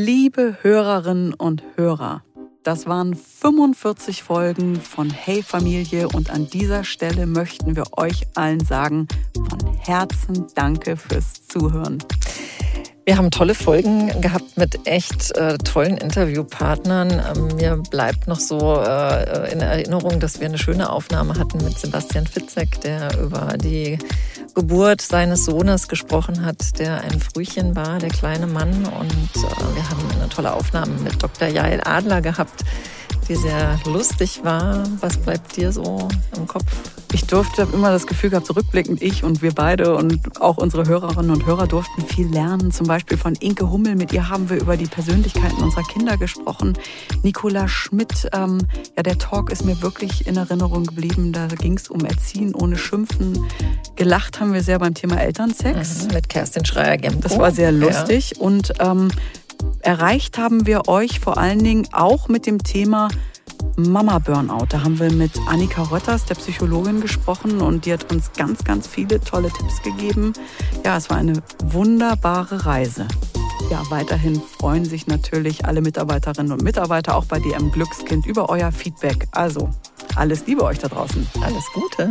Liebe Hörerinnen und Hörer, das waren 45 Folgen von Hey Familie und an dieser Stelle möchten wir euch allen sagen, von Herzen danke fürs Zuhören. Wir haben tolle Folgen gehabt mit echt äh, tollen Interviewpartnern. Ähm, mir bleibt noch so äh, in Erinnerung, dass wir eine schöne Aufnahme hatten mit Sebastian Fitzek, der über die Geburt seines Sohnes gesprochen hat, der ein Frühchen war, der kleine Mann. Und äh, wir haben eine tolle Aufnahme mit Dr. Jael Adler gehabt, die sehr lustig war. Was bleibt dir so im Kopf? Ich durfte immer das Gefühl gehabt, zurückblickend ich und wir beide und auch unsere Hörerinnen und Hörer durften viel lernen. Zum Beispiel von Inke Hummel. Mit ihr haben wir über die Persönlichkeiten unserer Kinder gesprochen. Nicola Schmidt. Ähm, ja, der Talk ist mir wirklich in Erinnerung geblieben. Da ging es um Erziehen ohne Schimpfen. Gelacht haben wir sehr beim Thema Elternsex. Mhm, mit Kerstin Schreier-Gempo. Das war sehr lustig. Ja. Und ähm, erreicht haben wir euch vor allen Dingen auch mit dem Thema Mama-Burnout. Da haben wir mit Annika Rötters, der Psychologin, gesprochen und die hat uns ganz, ganz viele tolle Tipps gegeben. Ja, es war eine wunderbare Reise. Ja, weiterhin freuen sich natürlich alle Mitarbeiterinnen und Mitarbeiter auch bei DM Glückskind über euer Feedback. Also, alles Liebe euch da draußen. Alles Gute.